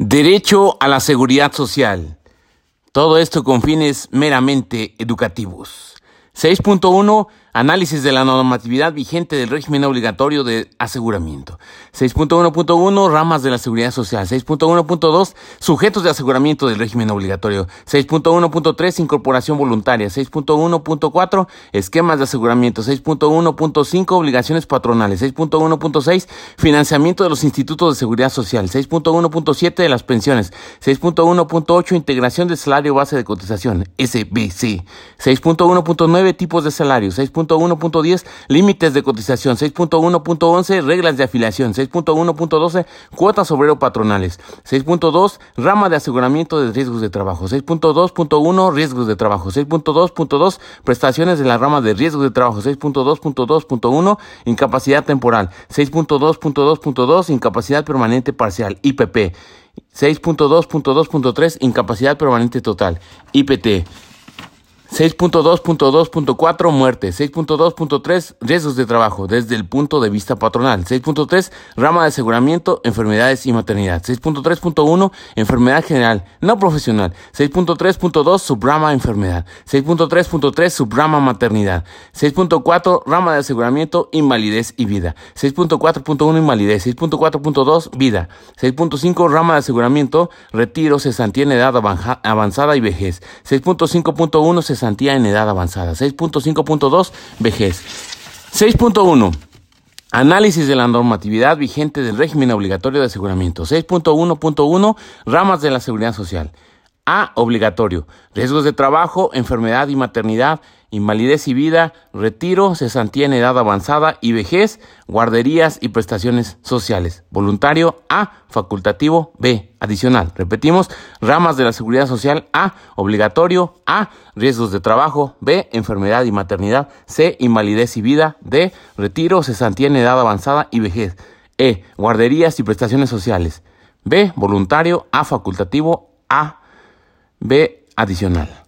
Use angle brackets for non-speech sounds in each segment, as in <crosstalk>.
Derecho a la seguridad social. Todo esto con fines meramente educativos. 6.1 Análisis de la normatividad vigente del régimen obligatorio de aseguramiento. 6.1.1 Ramas de la seguridad social. 6.1.2 Sujetos de aseguramiento del régimen obligatorio. 6.1.3 Incorporación voluntaria. 6.1.4 Esquemas de aseguramiento. 6.1.5 Obligaciones patronales. 6.1.6 Financiamiento de los institutos de seguridad social. 6.1.7 de las pensiones. 6.1.8 Integración del salario base de cotización. SBC. 6.1.9 Tipos de salario. 6. 6.1.10 límites de cotización, 6.1.11 reglas de afiliación, 6.1.12 cuotas obrero patronales, 6.2 rama de aseguramiento de riesgos de trabajo, 6.2.1 riesgos de trabajo, 6.2.2 prestaciones de la rama de riesgos de trabajo, 6.2.2.1 incapacidad temporal, 6.2.2.2 incapacidad permanente parcial, IPP, 6.2.2.3 incapacidad permanente total, IPT. 6.2.2.4 muerte, 6.2.3 riesgos de trabajo desde el punto de vista patronal, 6.3 rama de aseguramiento, enfermedades y maternidad, 6.3.1 enfermedad general no profesional, 6.3.2 subrama enfermedad, 6.3.3 subrama maternidad, 6.4 rama de aseguramiento, invalidez y vida, 6.4.1 invalidez, 6.4.2 vida, 6.5 rama de aseguramiento, retiro, cesantía en edad avanzada y vejez, 6.5.1 cesantía en edad avanzada. 6.5.2, vejez. 6.1. Análisis de la normatividad vigente del régimen obligatorio de aseguramiento. 6.1.1 Ramas de la seguridad social. A. Obligatorio. Riesgos de trabajo, enfermedad y maternidad, invalidez y vida, retiro, cesantía en edad avanzada y vejez, guarderías y prestaciones sociales. Voluntario A, facultativo B, adicional. Repetimos, ramas de la seguridad social A, obligatorio A, riesgos de trabajo B, enfermedad y maternidad C, invalidez y vida D, retiro, cesantía en edad avanzada y vejez. E, guarderías y prestaciones sociales. B, voluntario A, facultativo A, B, adicional.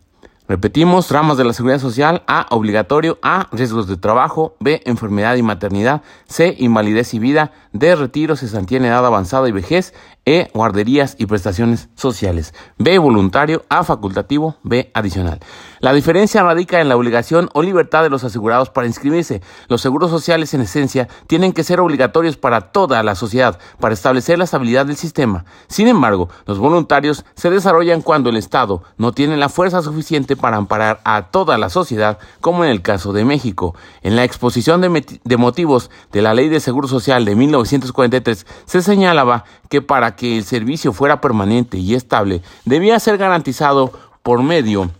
Repetimos, ramas de la seguridad social, A, obligatorio, A, riesgos de trabajo, B, enfermedad y maternidad, C, invalidez y vida, D, retiro, cesantía en edad avanzada y vejez, E, guarderías y prestaciones sociales, B, voluntario, A, facultativo, B, adicional. La diferencia radica en la obligación o libertad de los asegurados para inscribirse. Los seguros sociales, en esencia, tienen que ser obligatorios para toda la sociedad, para establecer la estabilidad del sistema. Sin embargo, los voluntarios se desarrollan cuando el Estado no tiene la fuerza suficiente para amparar a toda la sociedad, como en el caso de México. En la exposición de, motivos de la Ley de Seguro Social de 1943 se señalaba que para que el servicio fuera permanente y estable debía ser garantizado por medio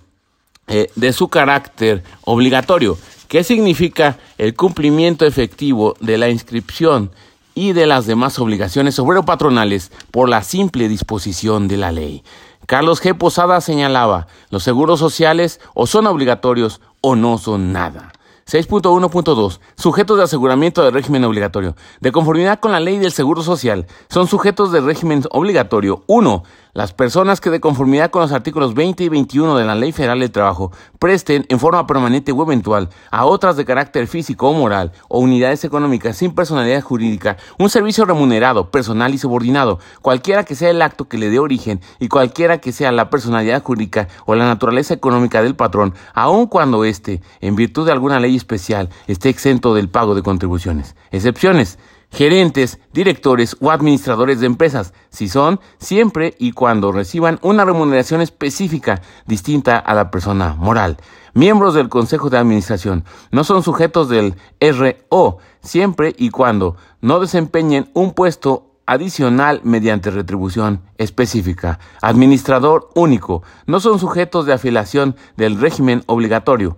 eh, de su carácter obligatorio. ¿Qué significa el cumplimiento efectivo de la inscripción y de las demás obligaciones obrero patronales por la simple disposición de la ley? Carlos G. Posada señalaba, los seguros sociales o son obligatorios o no son nada. 6.1.2. Sujetos de aseguramiento del régimen obligatorio. De conformidad con la ley del Seguro Social, son sujetos del régimen obligatorio 1. Las personas que de conformidad con los artículos 20 y 21 de la Ley Federal del Trabajo presten en forma permanente o eventual a otras de carácter físico o moral o unidades económicas sin personalidad jurídica un servicio remunerado, personal y subordinado, cualquiera que sea el acto que le dé origen y cualquiera que sea la personalidad jurídica o la naturaleza económica del patrón, aun cuando éste, en virtud de alguna ley especial, esté exento del pago de contribuciones. Excepciones gerentes, directores o administradores de empresas, si son siempre y cuando reciban una remuneración específica distinta a la persona moral. Miembros del Consejo de Administración no son sujetos del RO siempre y cuando no desempeñen un puesto adicional mediante retribución específica. Administrador único. No son sujetos de afiliación del régimen obligatorio.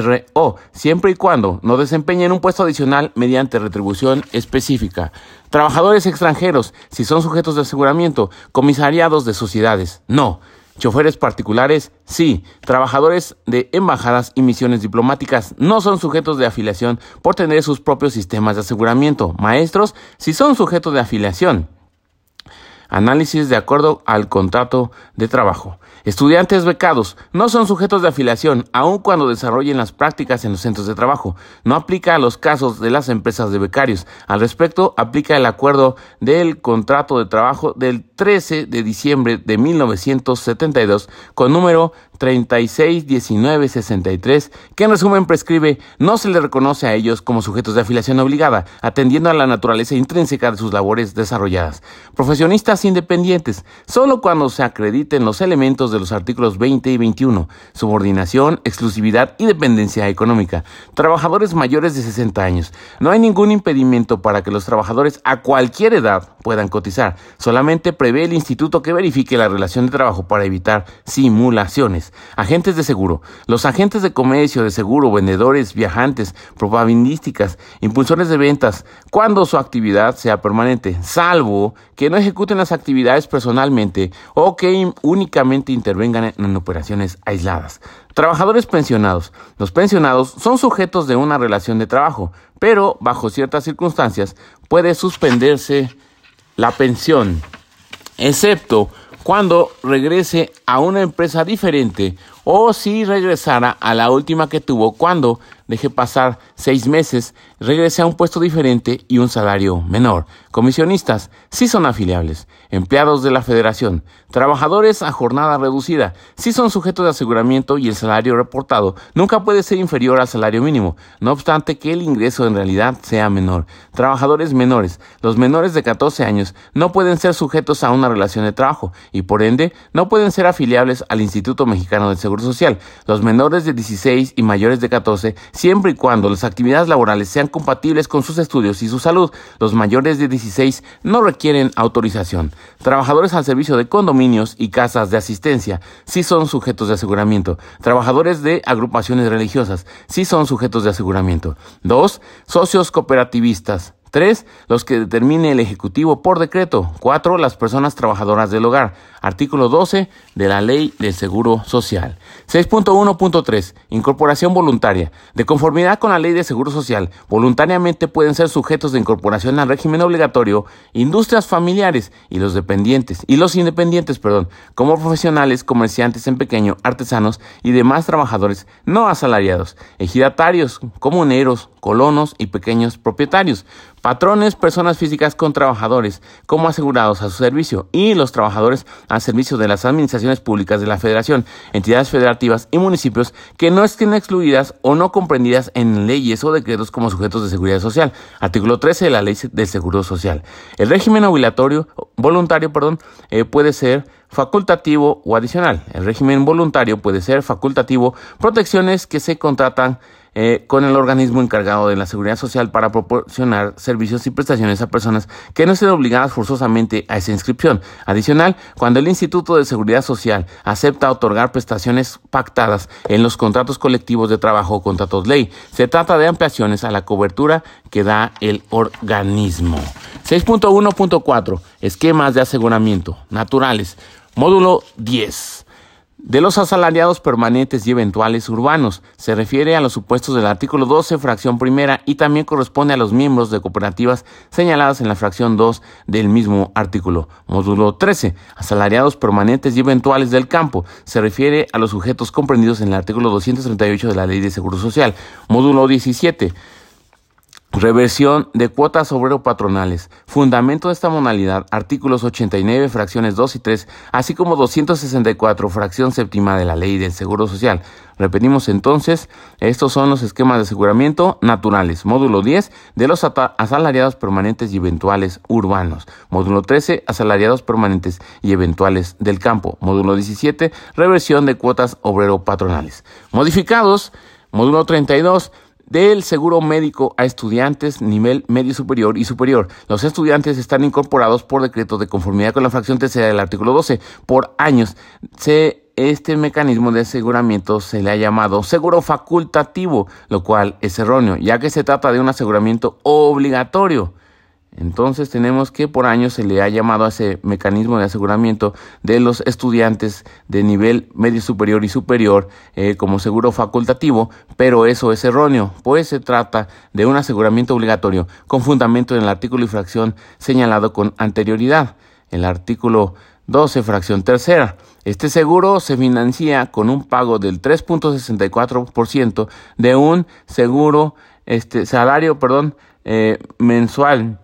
RO, siempre y cuando no desempeñen un puesto adicional mediante retribución específica. Trabajadores extranjeros, si son sujetos de aseguramiento, comisariados de sociedades, no. Choferes particulares, sí. Trabajadores de embajadas y misiones diplomáticas no son sujetos de afiliación por tener sus propios sistemas de aseguramiento. Maestros, si son sujetos de afiliación. Análisis de acuerdo al contrato de trabajo. Estudiantes becados no son sujetos de afiliación, aun cuando desarrollen las prácticas en los centros de trabajo. No aplica a los casos de las empresas de becarios. Al respecto, aplica el acuerdo del contrato de trabajo del 13 de diciembre de 1972 con número 361963, que en resumen prescribe no se le reconoce a ellos como sujetos de afiliación obligada, atendiendo a la naturaleza intrínseca de sus labores desarrolladas. Profesionistas independientes, solo cuando se acrediten los elementos de los artículos 20 y 21, subordinación, exclusividad y dependencia económica. Trabajadores mayores de 60 años. No hay ningún impedimento para que los trabajadores a cualquier edad puedan cotizar. Solamente prevé el instituto que verifique la relación de trabajo para evitar simulaciones. Agentes de seguro. Los agentes de comercio, de seguro, vendedores, viajantes, probabilísticas, impulsores de ventas, cuando su actividad sea permanente, salvo que no ejecuten las actividades personalmente o que únicamente intervengan en operaciones aisladas. Trabajadores pensionados. Los pensionados son sujetos de una relación de trabajo, pero bajo ciertas circunstancias puede suspenderse la pensión, excepto cuando regrese a una empresa diferente o si regresara a la última que tuvo cuando deje pasar seis meses, regrese a un puesto diferente y un salario menor. Comisionistas sí son afiliables, empleados de la federación, trabajadores a jornada reducida, sí son sujetos de aseguramiento y el salario reportado nunca puede ser inferior al salario mínimo, no obstante que el ingreso en realidad sea menor. Trabajadores menores, los menores de 14 años no pueden ser sujetos a una relación de trabajo y por ende no pueden ser afiliables al Instituto Mexicano del Seguro Social. Los menores de 16 y mayores de 14 siempre y cuando las actividades laborales sean compatibles con sus estudios y su salud. Los mayores de 16 no requieren autorización. Trabajadores al servicio de condominios y casas de asistencia sí son sujetos de aseguramiento. Trabajadores de agrupaciones religiosas sí son sujetos de aseguramiento. 2. Socios cooperativistas. 3. Los que determine el Ejecutivo por decreto. 4. Las personas trabajadoras del hogar. Artículo 12 de la Ley del Seguro Social. 6.1.3. Incorporación voluntaria. De conformidad con la Ley de Seguro Social, voluntariamente pueden ser sujetos de incorporación al régimen obligatorio industrias familiares y los dependientes y los independientes, perdón, como profesionales, comerciantes en pequeño, artesanos y demás trabajadores no asalariados, ejidatarios, comuneros, colonos y pequeños propietarios, patrones, personas físicas con trabajadores como asegurados a su servicio y los trabajadores al servicio de las administraciones públicas de la Federación, entidades federativas y municipios que no estén excluidas o no comprendidas en leyes o decretos como sujetos de seguridad social. Artículo 13 de la Ley del Seguro Social. El régimen obligatorio, voluntario, perdón, eh, puede ser facultativo o adicional. El régimen voluntario puede ser facultativo, protecciones que se contratan eh, con el organismo encargado de la seguridad social para proporcionar servicios y prestaciones a personas que no estén obligadas forzosamente a esa inscripción. Adicional, cuando el Instituto de Seguridad Social acepta otorgar prestaciones pactadas en los contratos colectivos de trabajo o contratos ley, se trata de ampliaciones a la cobertura que da el organismo. 6.1.4 Esquemas de aseguramiento naturales. Módulo 10 de los asalariados permanentes y eventuales urbanos. Se refiere a los supuestos del artículo 12, fracción primera, y también corresponde a los miembros de cooperativas señaladas en la fracción 2 del mismo artículo. Módulo 13. Asalariados permanentes y eventuales del campo. Se refiere a los sujetos comprendidos en el artículo 238 de la Ley de Seguro Social. Módulo 17. Reversión de cuotas obrero-patronales. Fundamento de esta modalidad, artículos 89, fracciones 2 y 3, así como 264, fracción séptima de la Ley del Seguro Social. Repetimos entonces, estos son los esquemas de aseguramiento naturales. Módulo 10, de los asalariados permanentes y eventuales urbanos. Módulo 13, asalariados permanentes y eventuales del campo. Módulo 17, reversión de cuotas obrero-patronales. Modificados. Módulo 32, del seguro médico a estudiantes nivel medio superior y superior. Los estudiantes están incorporados por decreto de conformidad con la fracción tercera del artículo 12 por años. Este mecanismo de aseguramiento se le ha llamado seguro facultativo, lo cual es erróneo, ya que se trata de un aseguramiento obligatorio. Entonces tenemos que por años se le ha llamado a ese mecanismo de aseguramiento de los estudiantes de nivel medio superior y superior eh, como seguro facultativo, pero eso es erróneo, pues se trata de un aseguramiento obligatorio con fundamento en el artículo y fracción señalado con anterioridad. El artículo 12, fracción tercera. Este seguro se financia con un pago del 3.64% de un seguro, este salario, perdón, eh, mensual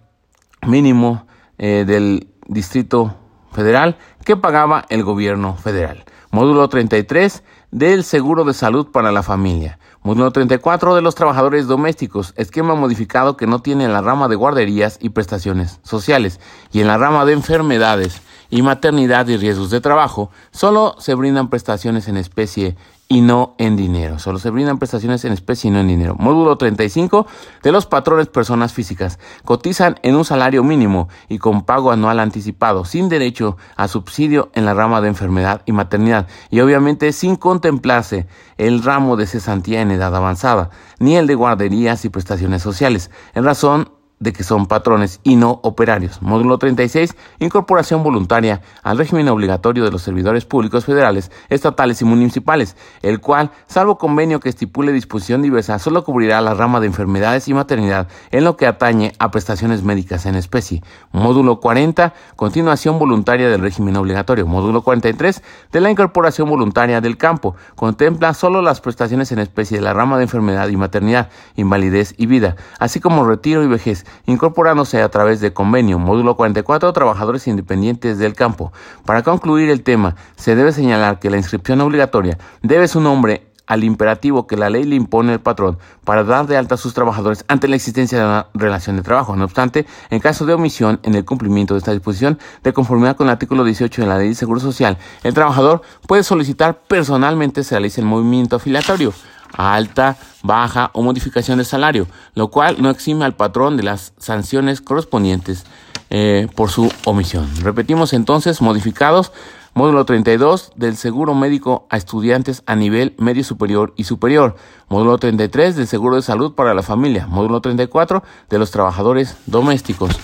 mínimo eh, del Distrito federal que pagaba el gobierno federal. Módulo 33 del seguro de salud para la familia. Módulo 34 de los trabajadores domésticos, esquema modificado que no tiene en la rama de guarderías y prestaciones sociales y en la rama de enfermedades y maternidad y riesgos de trabajo, solo se brindan prestaciones en especie y no en dinero. Solo se brindan prestaciones en especie y no en dinero. Módulo 35 de los patrones personas físicas. Cotizan en un salario mínimo y con pago anual anticipado, sin derecho a subsidio en la rama de enfermedad y maternidad. Y obviamente sin contemplarse el ramo de cesantía en edad avanzada, ni el de guarderías y prestaciones sociales, en razón de que son patrones y no operarios. Módulo 36. Incorporación voluntaria al régimen obligatorio de los servidores públicos federales, estatales y municipales, el cual, salvo convenio que estipule disposición diversa, solo cubrirá la rama de enfermedades y maternidad en lo que atañe a prestaciones médicas en especie. Módulo 40. Continuación voluntaria del régimen obligatorio. Módulo 43. De la incorporación voluntaria del campo. Contempla solo las prestaciones en especie de la rama de enfermedad y maternidad, invalidez y vida, así como retiro y vejez incorporándose a través de convenio módulo 44 trabajadores independientes del campo. Para concluir el tema, se debe señalar que la inscripción obligatoria debe su nombre al imperativo que la ley le impone al patrón para dar de alta a sus trabajadores ante la existencia de una relación de trabajo. No obstante, en caso de omisión en el cumplimiento de esta disposición, de conformidad con el artículo 18 de la Ley de Seguro Social, el trabajador puede solicitar personalmente se realice el movimiento afiliatorio alta, baja o modificación de salario, lo cual no exime al patrón de las sanciones correspondientes eh, por su omisión. Repetimos entonces, modificados, módulo 32 del seguro médico a estudiantes a nivel medio superior y superior, módulo 33 del seguro de salud para la familia, módulo 34 de los trabajadores domésticos.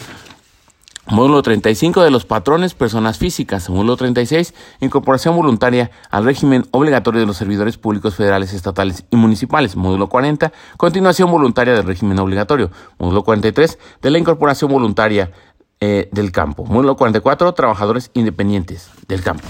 Módulo 35 de los patrones personas físicas. Módulo 36, incorporación voluntaria al régimen obligatorio de los servidores públicos federales, estatales y municipales. Módulo 40, continuación voluntaria del régimen obligatorio. Módulo 43, de la incorporación voluntaria eh, del campo. Módulo 44, trabajadores independientes del campo.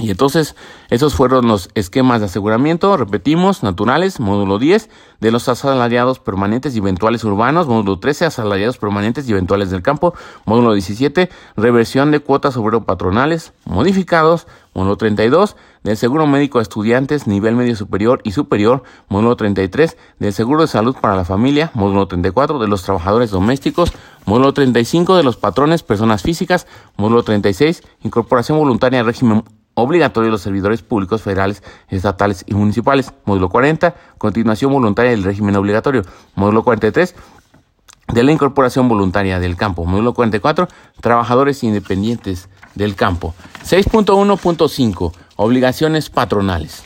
Y entonces, esos fueron los esquemas de aseguramiento, repetimos, naturales, módulo 10, de los asalariados permanentes y eventuales urbanos, módulo 13, asalariados permanentes y eventuales del campo, módulo 17, reversión de cuotas obrero patronales modificados, módulo 32, del seguro médico a estudiantes, nivel medio superior y superior, módulo 33, del seguro de salud para la familia, módulo 34, de los trabajadores domésticos, módulo 35, de los patrones, personas físicas, módulo 36, incorporación voluntaria al régimen obligatorio de los servidores públicos federales, estatales y municipales. Módulo 40, continuación voluntaria del régimen obligatorio. Módulo 43, de la incorporación voluntaria del campo. Módulo 44, trabajadores independientes del campo. 6.1.5, obligaciones patronales.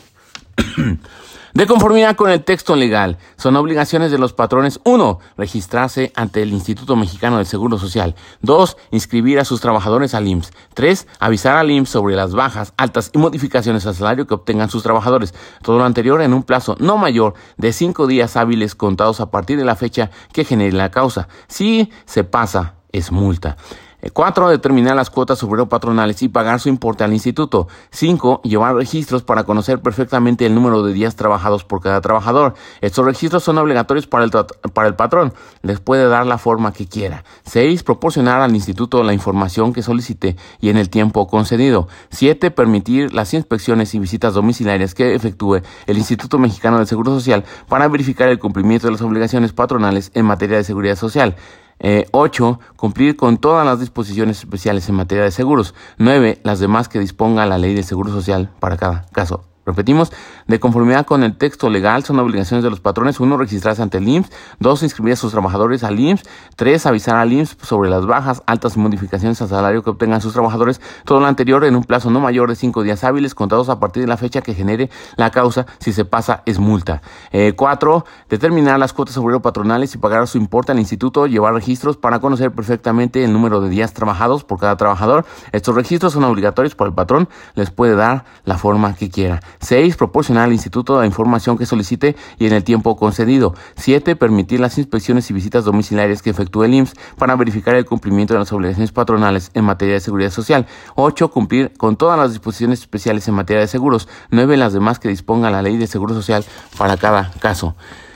<clears throat> De conformidad con el texto legal, son obligaciones de los patrones 1. Registrarse ante el Instituto Mexicano del Seguro Social. 2. Inscribir a sus trabajadores al IMSS. 3. Avisar al IMSS sobre las bajas, altas y modificaciones al salario que obtengan sus trabajadores. Todo lo anterior en un plazo no mayor de 5 días hábiles contados a partir de la fecha que genere la causa. Si se pasa, es multa. 4. Determinar las cuotas obrero patronales y pagar su importe al instituto. 5. Llevar registros para conocer perfectamente el número de días trabajados por cada trabajador. Estos registros son obligatorios para el, para el patrón. Les puede dar la forma que quiera. 6. Proporcionar al instituto la información que solicite y en el tiempo concedido. 7. Permitir las inspecciones y visitas domiciliarias que efectúe el Instituto Mexicano del Seguro Social para verificar el cumplimiento de las obligaciones patronales en materia de seguridad social. Eh, 8. Cumplir con todas las disposiciones especiales en materia de seguros. 9. Las demás que disponga la ley de seguro social para cada caso. Repetimos, de conformidad con el texto legal son obligaciones de los patrones, uno, registrarse ante el IMSS, dos, inscribir a sus trabajadores al IMSS, tres, avisar al IMSS sobre las bajas, altas modificaciones al salario que obtengan sus trabajadores, todo lo anterior en un plazo no mayor de cinco días hábiles contados a partir de la fecha que genere la causa, si se pasa es multa. Eh, cuatro, determinar las cuotas obrero patronales y pagar su importe al instituto, llevar registros para conocer perfectamente el número de días trabajados por cada trabajador. Estos registros son obligatorios para el patrón, les puede dar la forma que quiera. 6. Proporcionar al instituto la información que solicite y en el tiempo concedido. 7. Permitir las inspecciones y visitas domiciliarias que efectúe el IMSS para verificar el cumplimiento de las obligaciones patronales en materia de seguridad social. 8. Cumplir con todas las disposiciones especiales en materia de seguros. 9. Las demás que disponga la ley de seguro social para cada caso.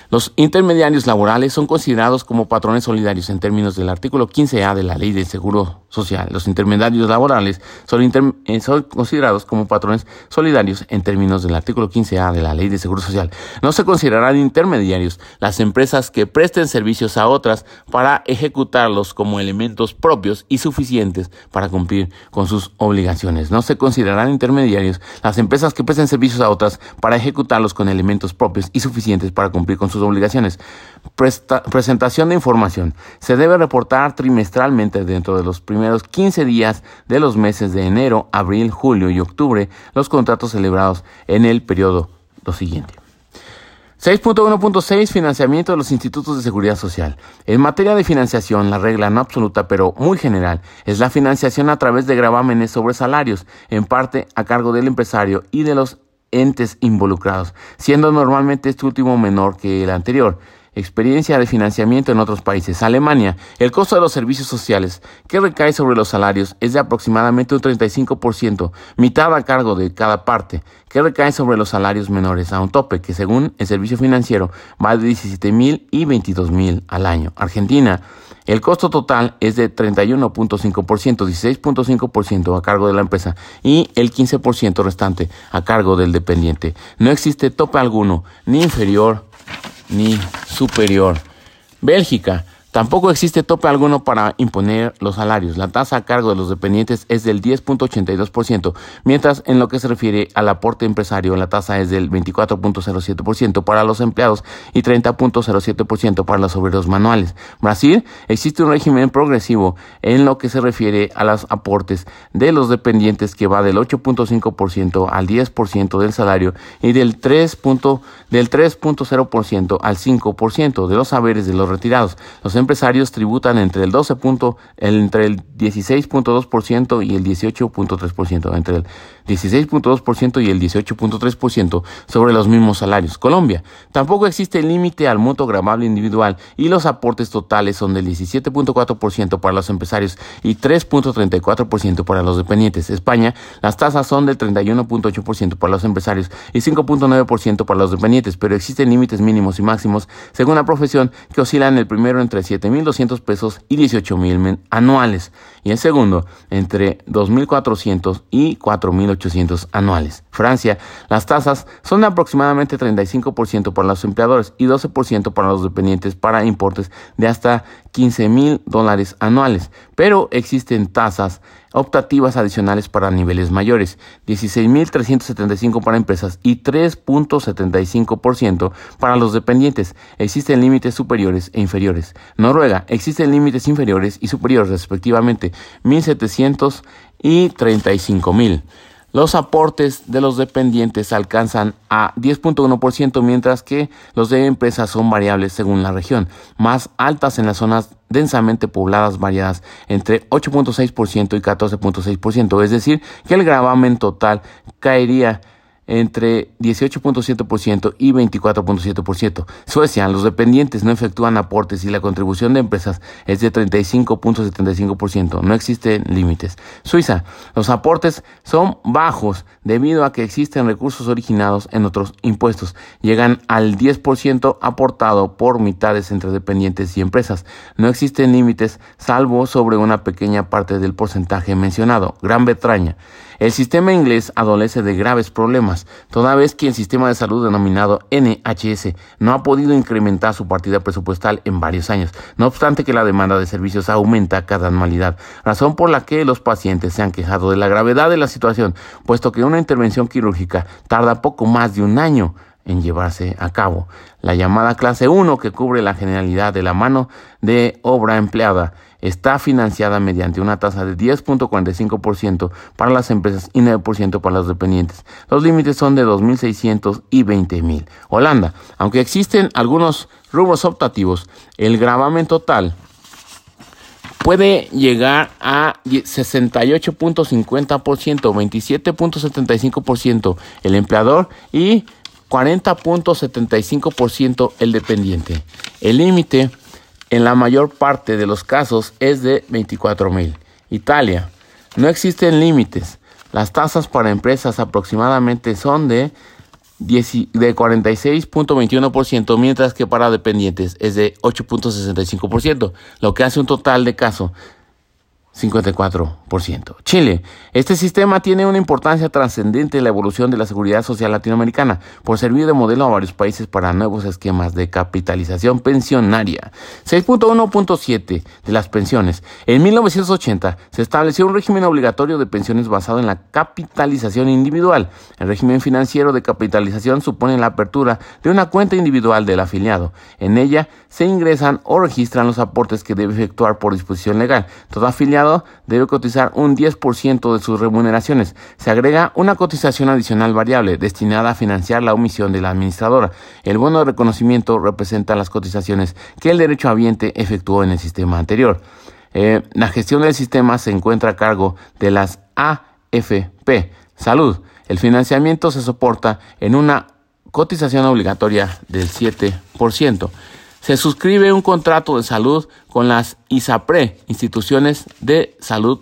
Los intermediarios laborales son considerados como patrones solidarios en términos del artículo 15A de la Ley de Seguro social. Los intermediarios laborales son, eh, son, considerados como patrones solidarios en términos del artículo 15A de la Ley de Seguro Social. No se considerarán intermediarios las empresas que presten servicios a otras para ejecutarlos como elementos propios y suficientes para cumplir con sus obligaciones. No se considerarán intermediarios las empresas que presten servicios a otras para ejecutarlos con elementos propios y suficientes para cumplir con sus obligaciones. presentación de información. Se debe reportar trimestralmente dentro de los primeros 15 días de los meses de enero, abril, julio y octubre los contratos celebrados en el periodo lo siguiente. 6.1.6 Financiamiento de los institutos de seguridad social. En materia de financiación, la regla no absoluta pero muy general es la financiación a través de gravámenes sobre salarios, en parte a cargo del empresario y de los entes involucrados, siendo normalmente este último menor que el anterior experiencia de financiamiento en otros países. Alemania, el costo de los servicios sociales que recae sobre los salarios es de aproximadamente un 35%, mitad a cargo de cada parte, que recae sobre los salarios menores, a un tope que según el servicio financiero va de 17 mil y 22 mil al año. Argentina, el costo total es de 31.5%, 16.5% a cargo de la empresa y el 15% restante a cargo del dependiente. No existe tope alguno, ni inferior ni superior. Bélgica Tampoco existe tope alguno para imponer los salarios. La tasa a cargo de los dependientes es del 10.82%, mientras en lo que se refiere al aporte empresario la tasa es del 24.07% para los empleados y 30.07% para los obreros manuales. Brasil existe un régimen progresivo en lo que se refiere a los aportes de los dependientes que va del 8.5% al 10% del salario y del 3.0% del 3.0% al 5% de los saberes de los retirados. Los empresarios tributan entre el 12 entre el 16.2% y el 18.3%, entre el 16.2% y el 18.3% sobre los mismos salarios. Colombia, tampoco existe límite al monto gramable individual y los aportes totales son del 17.4% para los empresarios y 3.34% para los dependientes. España, las tasas son del 31.8% para los empresarios y 5.9% para los dependientes, pero existen límites mínimos y máximos según la profesión que oscilan el primero entre 7.200 pesos y 18.000 anuales y el segundo entre 2.400 y 4.800 anuales. Francia, las tasas son de aproximadamente 35% para los empleadores y 12% para los dependientes para importes de hasta 15.000 dólares anuales, pero existen tasas optativas adicionales para niveles mayores, 16.375 para empresas y 3.75% para los dependientes. Existen límites superiores e inferiores. Noruega, existen límites inferiores y superiores respectivamente, 1.700 y 35.000. Los aportes de los dependientes alcanzan a 10.1%, mientras que los de empresas son variables según la región, más altas en las zonas densamente pobladas variadas entre 8.6% y 14.6%, es decir, que el gravamen total caería entre 18.7% y 24.7%. Suecia, los dependientes no efectúan aportes y la contribución de empresas es de 35.75%. No existen límites. Suiza, los aportes son bajos debido a que existen recursos originados en otros impuestos. Llegan al 10% aportado por mitades entre dependientes y empresas. No existen límites salvo sobre una pequeña parte del porcentaje mencionado. Gran Bretaña. El sistema inglés adolece de graves problemas, toda vez que el sistema de salud denominado NHS no ha podido incrementar su partida presupuestal en varios años, no obstante que la demanda de servicios aumenta cada anualidad, razón por la que los pacientes se han quejado de la gravedad de la situación, puesto que una intervención quirúrgica tarda poco más de un año en llevarse a cabo. La llamada clase 1, que cubre la generalidad de la mano de obra empleada, está financiada mediante una tasa de 10.45% para las empresas y 9% para los dependientes. Los límites son de 2.600 y 20.000. Holanda, aunque existen algunos rubros optativos, el gravamen total puede llegar a 68.50%, 27.75% el empleador y 40.75% el dependiente. El límite en la mayor parte de los casos es de 24 mil. Italia. No existen límites. Las tasas para empresas aproximadamente son de, de 46.21%, mientras que para dependientes es de 8.65%, lo que hace un total de caso 54%. Chile. Este sistema tiene una importancia trascendente en la evolución de la seguridad social latinoamericana por servir de modelo a varios países para nuevos esquemas de capitalización pensionaria. 6.1.7 de las pensiones. En 1980 se estableció un régimen obligatorio de pensiones basado en la capitalización individual. El régimen financiero de capitalización supone la apertura de una cuenta individual del afiliado. En ella se ingresan o registran los aportes que debe efectuar por disposición legal. Todo afiliado debe cotizar un 10% de sus remuneraciones. Se agrega una cotización adicional variable destinada a financiar la omisión de la administradora. El bono de reconocimiento representa las cotizaciones que el derecho habiente efectuó en el sistema anterior. Eh, la gestión del sistema se encuentra a cargo de las AFP. Salud. El financiamiento se soporta en una cotización obligatoria del 7% se suscribe un contrato de salud con las ISAPRE, instituciones de salud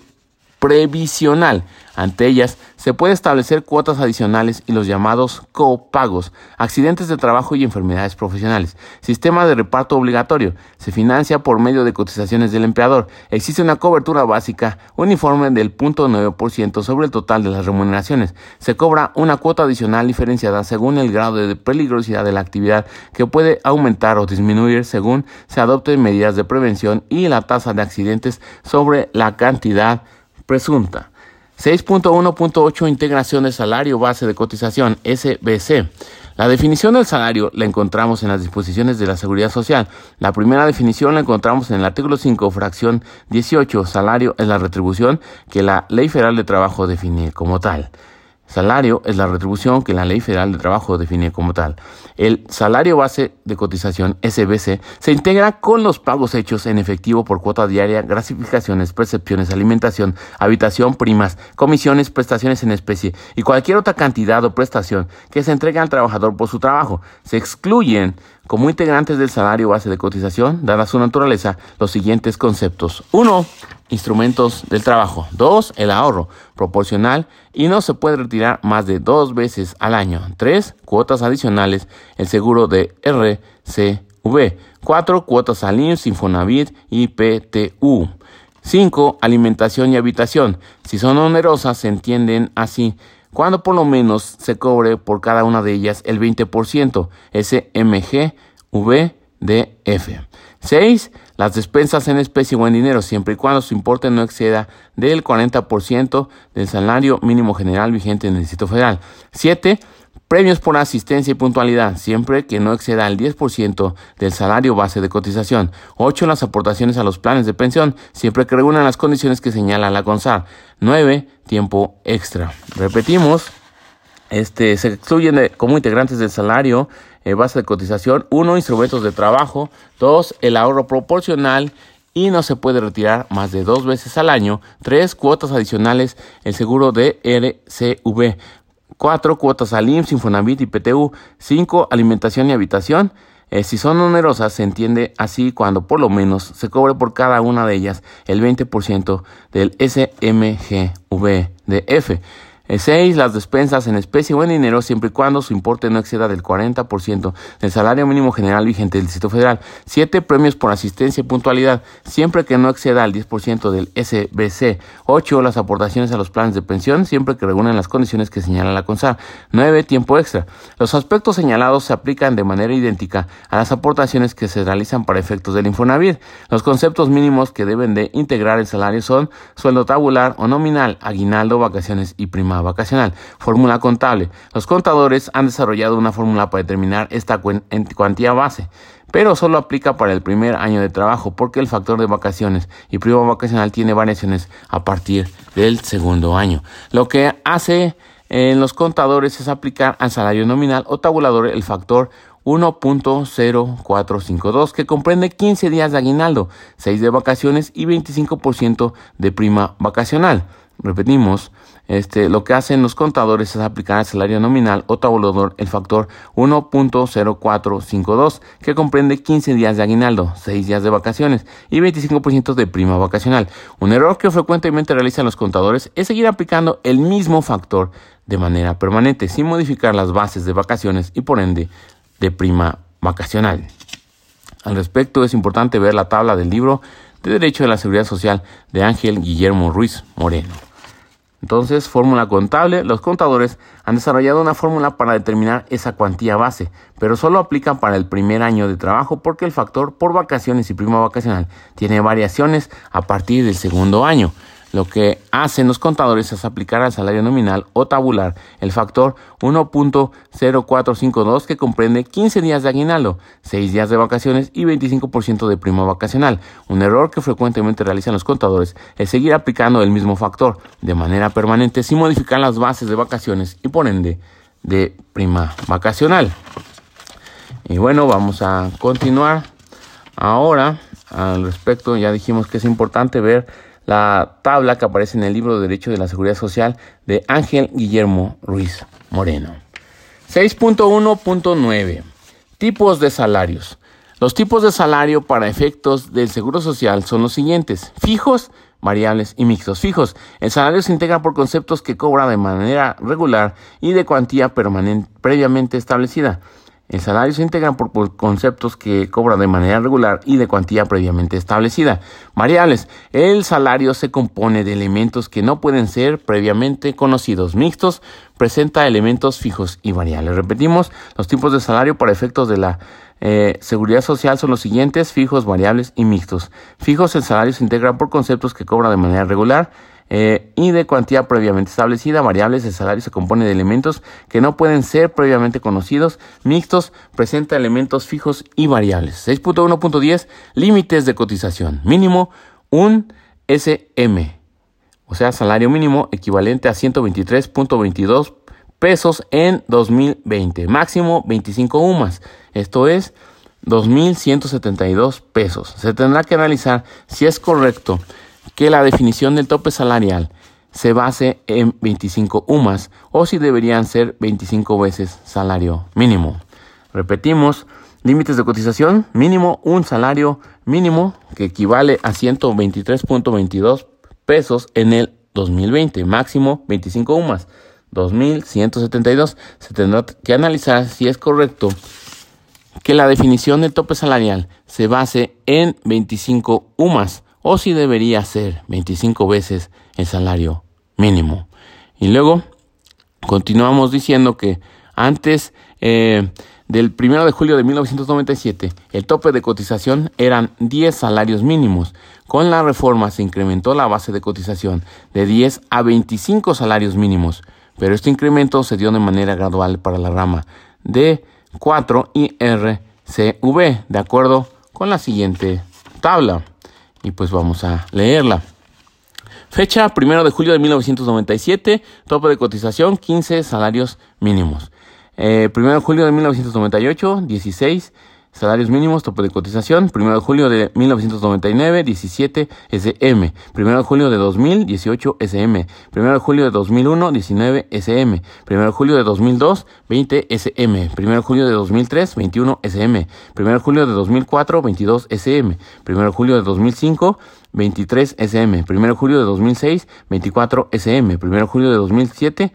previsional. Ante ellas se puede establecer cuotas adicionales y los llamados copagos, accidentes de trabajo y enfermedades profesionales. Sistema de reparto obligatorio. Se financia por medio de cotizaciones del empleador. Existe una cobertura básica uniforme del 0.9% sobre el total de las remuneraciones. Se cobra una cuota adicional diferenciada según el grado de peligrosidad de la actividad que puede aumentar o disminuir según se adopten medidas de prevención y la tasa de accidentes sobre la cantidad presunta. 6.1.8 Integración de salario base de cotización, SBC. La definición del salario la encontramos en las disposiciones de la Seguridad Social. La primera definición la encontramos en el artículo 5, fracción 18. Salario es la retribución que la Ley Federal de Trabajo define como tal. Salario es la retribución que la Ley Federal de Trabajo define como tal. El salario base de cotización, SBC, se integra con los pagos hechos en efectivo por cuota diaria, gratificaciones, percepciones, alimentación, habitación, primas, comisiones, prestaciones en especie y cualquier otra cantidad o prestación que se entregue al trabajador por su trabajo. Se excluyen como integrantes del salario base de cotización, dada su naturaleza, los siguientes conceptos. 1. Instrumentos del trabajo. 2. El ahorro proporcional y no se puede retirar más de dos veces al año. 3. Cuotas adicionales. El seguro de RCV. 4. Cuotas al IMSS, Infonavit y PTU. 5. Alimentación y habitación. Si son onerosas, se entienden así cuando por lo menos se cobre por cada una de ellas el 20%, SMG, VDF. 6. Las despensas en especie o en dinero, siempre y cuando su importe no exceda del 40% del salario mínimo general vigente en el Distrito Federal. 7. Premios por asistencia y puntualidad, siempre que no exceda el 10% del salario base de cotización. 8. Las aportaciones a los planes de pensión, siempre que reúnan las condiciones que señala la CONSAR. 9. Tiempo extra. Repetimos, este, se excluyen como integrantes del salario eh, base de cotización. 1. Instrumentos de trabajo. 2. El ahorro proporcional y no se puede retirar más de dos veces al año. 3. Cuotas adicionales, el seguro de RCV. 4. Cuotas al IMSS, Infonavit y PTU. 5. Alimentación y habitación. Eh, si son numerosas, se entiende así cuando por lo menos se cobre por cada una de ellas el 20% del SMGVDF. 6. Eh, las despensas en especie o en dinero siempre y cuando su importe no exceda del 40% del salario mínimo general vigente del Distrito Federal. 7. Premios por asistencia y puntualidad siempre que no exceda el 10% del SBC. 8. Las aportaciones a los planes de pensión siempre que reúnan las condiciones que señala la CONSAR. 9. Tiempo extra. Los aspectos señalados se aplican de manera idéntica a las aportaciones que se realizan para efectos del Infonavit. Los conceptos mínimos que deben de integrar el salario son sueldo tabular o nominal, aguinaldo, vacaciones y prima vacacional. Fórmula contable. Los contadores han desarrollado una fórmula para determinar esta cuantía base, pero solo aplica para el primer año de trabajo porque el factor de vacaciones y prima vacacional tiene variaciones a partir del segundo año. Lo que hace en los contadores es aplicar al salario nominal o tabulador el factor 1.0452 que comprende 15 días de aguinaldo, 6 de vacaciones y 25% de prima vacacional. Repetimos, este, lo que hacen los contadores es aplicar al salario nominal o tabulador el factor 1.0452, que comprende 15 días de aguinaldo, 6 días de vacaciones y 25% de prima vacacional. Un error que frecuentemente realizan los contadores es seguir aplicando el mismo factor de manera permanente, sin modificar las bases de vacaciones y por ende de prima vacacional. Al respecto, es importante ver la tabla del libro de Derecho de la Seguridad Social de Ángel Guillermo Ruiz Moreno. Entonces, fórmula contable, los contadores han desarrollado una fórmula para determinar esa cuantía base, pero solo aplica para el primer año de trabajo porque el factor por vacaciones y prima vacacional tiene variaciones a partir del segundo año. Lo que hacen los contadores es aplicar al salario nominal o tabular el factor 1.0452 que comprende 15 días de aguinaldo, 6 días de vacaciones y 25% de prima vacacional. Un error que frecuentemente realizan los contadores es seguir aplicando el mismo factor de manera permanente sin modificar las bases de vacaciones y por ende de prima vacacional. Y bueno, vamos a continuar. Ahora, al respecto, ya dijimos que es importante ver la tabla que aparece en el libro de Derecho de la Seguridad Social de Ángel Guillermo Ruiz Moreno. 6.1.9. Tipos de salarios. Los tipos de salario para efectos del Seguro Social son los siguientes. Fijos, variables y mixtos. Fijos. El salario se integra por conceptos que cobra de manera regular y de cuantía previamente establecida. El salario se integra por, conceptos que cobra de manera regular y de cuantía previamente establecida. Variables. El salario se compone de elementos que no pueden ser previamente conocidos. Mixtos. Presenta elementos fijos y variables. Repetimos, los tipos de salario para efectos de la eh, seguridad social son los siguientes, fijos, variables y mixtos. Fijos, el salario se integra por conceptos que cobra de manera regular eh, y de cuantía previamente establecida. Variables, el salario se compone de elementos que no pueden ser previamente conocidos. Mixtos, presenta elementos fijos y variables. 6.1.10, límites de cotización. Mínimo, un SM, o sea, salario mínimo equivalente a 123.22 pesos en 2020. Máximo 25 UMAS. Esto es 2.172 pesos. Se tendrá que analizar si es correcto que la definición del tope salarial se base en 25 UMAS o si deberían ser 25 veces salario mínimo. Repetimos, límites de cotización, mínimo un salario mínimo que equivale a 123.22 pesos en el 2020, máximo 25 UMAS, 2172. Se tendrá que analizar si es correcto que la definición del tope salarial se base en 25 UMAS o si debería ser 25 veces el salario mínimo. Y luego continuamos diciendo que antes eh, del 1 de julio de 1997 el tope de cotización eran 10 salarios mínimos. Con la reforma se incrementó la base de cotización de 10 a 25 salarios mínimos, pero este incremento se dio de manera gradual para la rama de 4 y RCV, de acuerdo con la siguiente tabla y pues vamos a leerla. Fecha 1 de julio de 1997, tope de cotización 15 salarios mínimos. Eh, 1 de julio de 1998, 16 Salarios mínimos, tope de cotización, 1 de julio de 1999, 17 SM, 1 de julio de 2000, 18 SM, 1 de julio de 2001, 19 SM, 1 de julio de 2002, 20 SM, 1 de julio de 2003, 21 SM, 1 de julio de 2004, 22 SM, 1 de julio de 2005, 23 SM, 1 de julio de 2006, 24 SM, 1 de julio de 2007,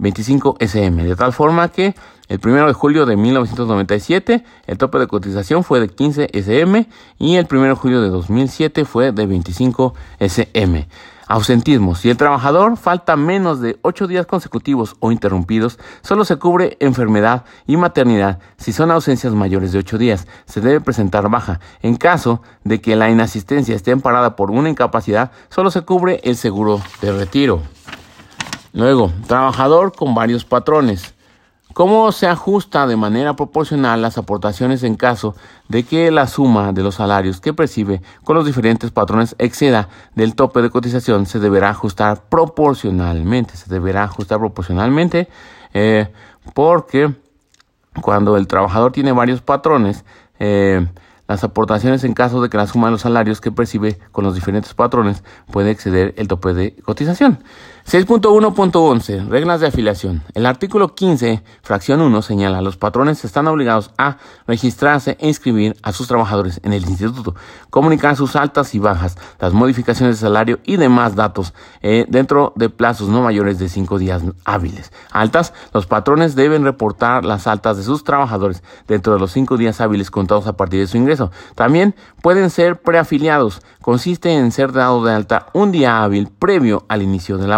25 SM, de tal forma que el 1 de julio de 1997 el tope de cotización fue de 15 SM y el 1 de julio de 2007 fue de 25 SM. Ausentismo. Si el trabajador falta menos de 8 días consecutivos o interrumpidos, solo se cubre enfermedad y maternidad. Si son ausencias mayores de 8 días, se debe presentar baja. En caso de que la inasistencia esté amparada por una incapacidad, solo se cubre el seguro de retiro. Luego, trabajador con varios patrones. ¿Cómo se ajusta de manera proporcional las aportaciones en caso de que la suma de los salarios que percibe con los diferentes patrones exceda del tope de cotización? Se deberá ajustar proporcionalmente. Se deberá ajustar proporcionalmente eh, porque cuando el trabajador tiene varios patrones, eh, las aportaciones en caso de que la suma de los salarios que percibe con los diferentes patrones puede exceder el tope de cotización. 6.1.11 Reglas de afiliación. El artículo 15, fracción 1, señala los patrones están obligados a registrarse e inscribir a sus trabajadores en el instituto, comunicar sus altas y bajas, las modificaciones de salario y demás datos eh, dentro de plazos no mayores de 5 días hábiles. Altas, los patrones deben reportar las altas de sus trabajadores dentro de los 5 días hábiles contados a partir de su ingreso. También pueden ser preafiliados. Consiste en ser dado de alta un día hábil previo al inicio de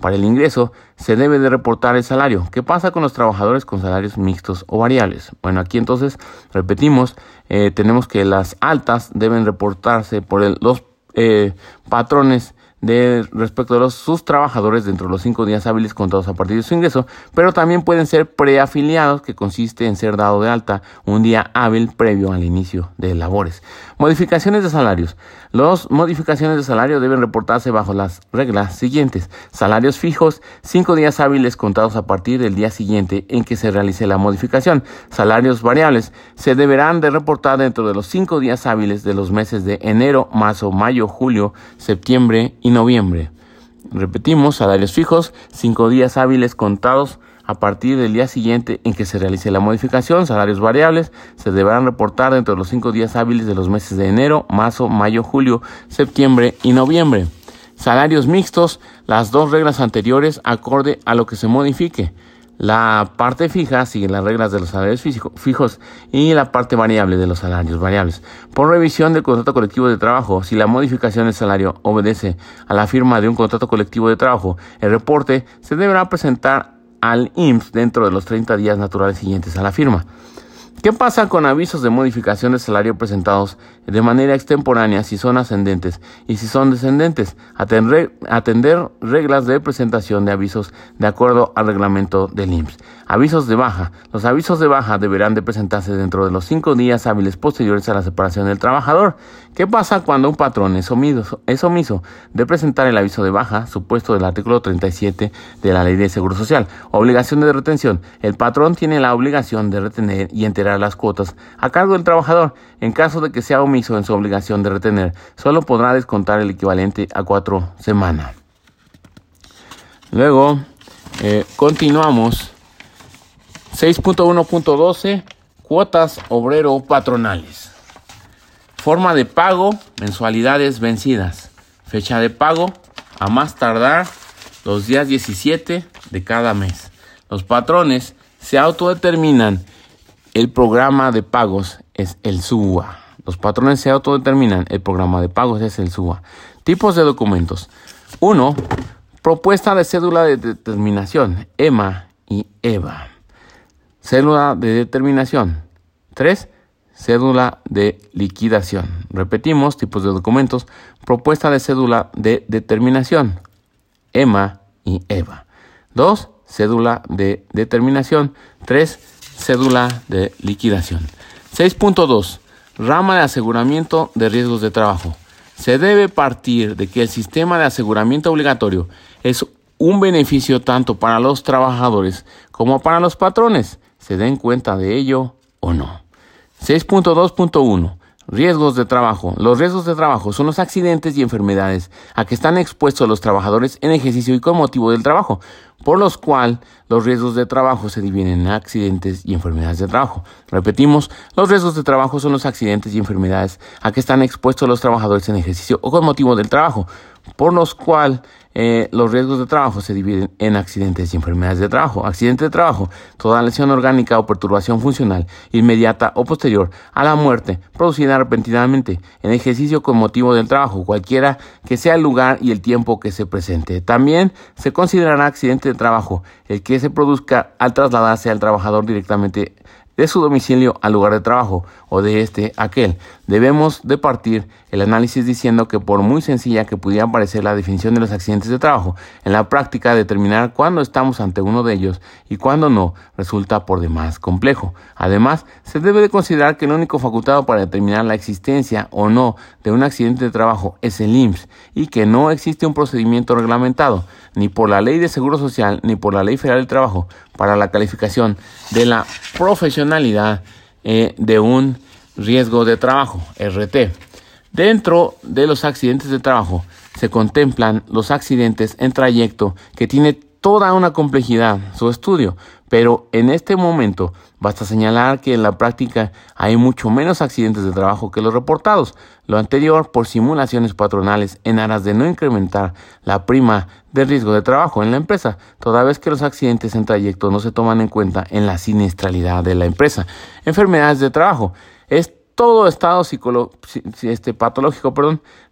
Para el ingreso se debe de reportar el salario. ¿Qué pasa con los trabajadores con salarios mixtos o variables? Bueno, aquí entonces repetimos, eh, tenemos que las altas deben reportarse por los eh, patrones de respecto de los, sus trabajadores dentro de los cinco días hábiles contados a partir de su ingreso, pero también pueden ser preafiliados, que consiste en ser dado de alta un día hábil previo al inicio de labores. Modificaciones de salarios. Las modificaciones de salario deben reportarse bajo las reglas siguientes. Salarios fijos, cinco días hábiles contados a partir del día siguiente en que se realice la modificación. Salarios variables se deberán de reportar dentro de los cinco días hábiles de los meses de enero, marzo, mayo, julio, septiembre y noviembre. Repetimos, salarios fijos, cinco días hábiles contados a partir del día siguiente en que se realice la modificación, salarios variables se deberán reportar dentro de los cinco días hábiles de los meses de enero, marzo, mayo, julio, septiembre y noviembre. Salarios mixtos, las dos reglas anteriores acorde a lo que se modifique. La parte fija sigue las reglas de los salarios fijos y la parte variable de los salarios variables. Por revisión del contrato colectivo de trabajo, si la modificación del salario obedece a la firma de un contrato colectivo de trabajo, el reporte se deberá presentar al IMSS dentro de los 30 días naturales siguientes a la firma. ¿Qué pasa con avisos de modificación de salario presentados de manera extemporánea si son ascendentes y si son descendentes? Atender, reglas de presentación de avisos de acuerdo al reglamento del IMSS. Avisos de baja. Los avisos de baja deberán de presentarse dentro de los cinco días hábiles posteriores a la separación del trabajador. ¿Qué pasa cuando un patrón es omiso, de presentar el aviso de baja, supuesto del artículo 37 de la Ley de Seguro Social? Obligación de retención. El patrón tiene la obligación de retener y las cuotas a cargo del trabajador. En caso de que sea omiso en su obligación de retener, solo podrá descontar el equivalente a cuatro semanas. Luego, eh, continuamos. 6.1.12 Cuotas obrero patronales. Forma de pago, mensualidades vencidas. Fecha de pago, a más tardar los días 17 de cada mes. Los patrones se autodeterminan el programa de pagos es el SUA. Los patrones se autodeterminan. El programa de pagos es el SUA. Tipos de documentos. 1. Propuesta de cédula de determinación. EMA y EVA. Cédula de determinación. 3. Cédula de liquidación. Repetimos, tipos de documentos. Propuesta de cédula de determinación. EMA y EVA. 2. Cédula de determinación. 3 cédula de liquidación. 6.2. Rama de aseguramiento de riesgos de trabajo. Se debe partir de que el sistema de aseguramiento obligatorio es un beneficio tanto para los trabajadores como para los patrones. ¿Se den cuenta de ello o no? 6.2.1. Riesgos de trabajo. Los riesgos de trabajo son los accidentes y enfermedades a que están expuestos los trabajadores en ejercicio y con motivo del trabajo, por los cuales los riesgos de trabajo se dividen en accidentes y enfermedades de trabajo. Repetimos, los riesgos de trabajo son los accidentes y enfermedades a que están expuestos los trabajadores en ejercicio o con motivo del trabajo, por los cuales eh, los riesgos de trabajo se dividen en accidentes y enfermedades de trabajo. Accidente de trabajo, toda lesión orgánica o perturbación funcional inmediata o posterior a la muerte producida repentinamente en ejercicio con motivo del trabajo, cualquiera que sea el lugar y el tiempo que se presente. También se considerará accidente de trabajo el que se produzca al trasladarse al trabajador directamente de su domicilio al lugar de trabajo o de este aquel. Debemos de partir el análisis diciendo que por muy sencilla que pudiera parecer la definición de los accidentes de trabajo, en la práctica determinar cuándo estamos ante uno de ellos y cuándo no resulta por demás complejo. Además, se debe de considerar que el único facultado para determinar la existencia o no de un accidente de trabajo es el IMSS y que no existe un procedimiento reglamentado ni por la Ley de Seguro Social ni por la Ley Federal del Trabajo para la calificación de la profesionalidad eh, de un riesgo de trabajo, RT. Dentro de los accidentes de trabajo se contemplan los accidentes en trayecto que tiene toda una complejidad su estudio, pero en este momento basta señalar que en la práctica hay mucho menos accidentes de trabajo que los reportados, lo anterior por simulaciones patronales en aras de no incrementar la prima de riesgo de trabajo en la empresa, toda vez que los accidentes en trayecto no se toman en cuenta en la siniestralidad de la empresa. Enfermedades de trabajo. Es todo estado este, patológico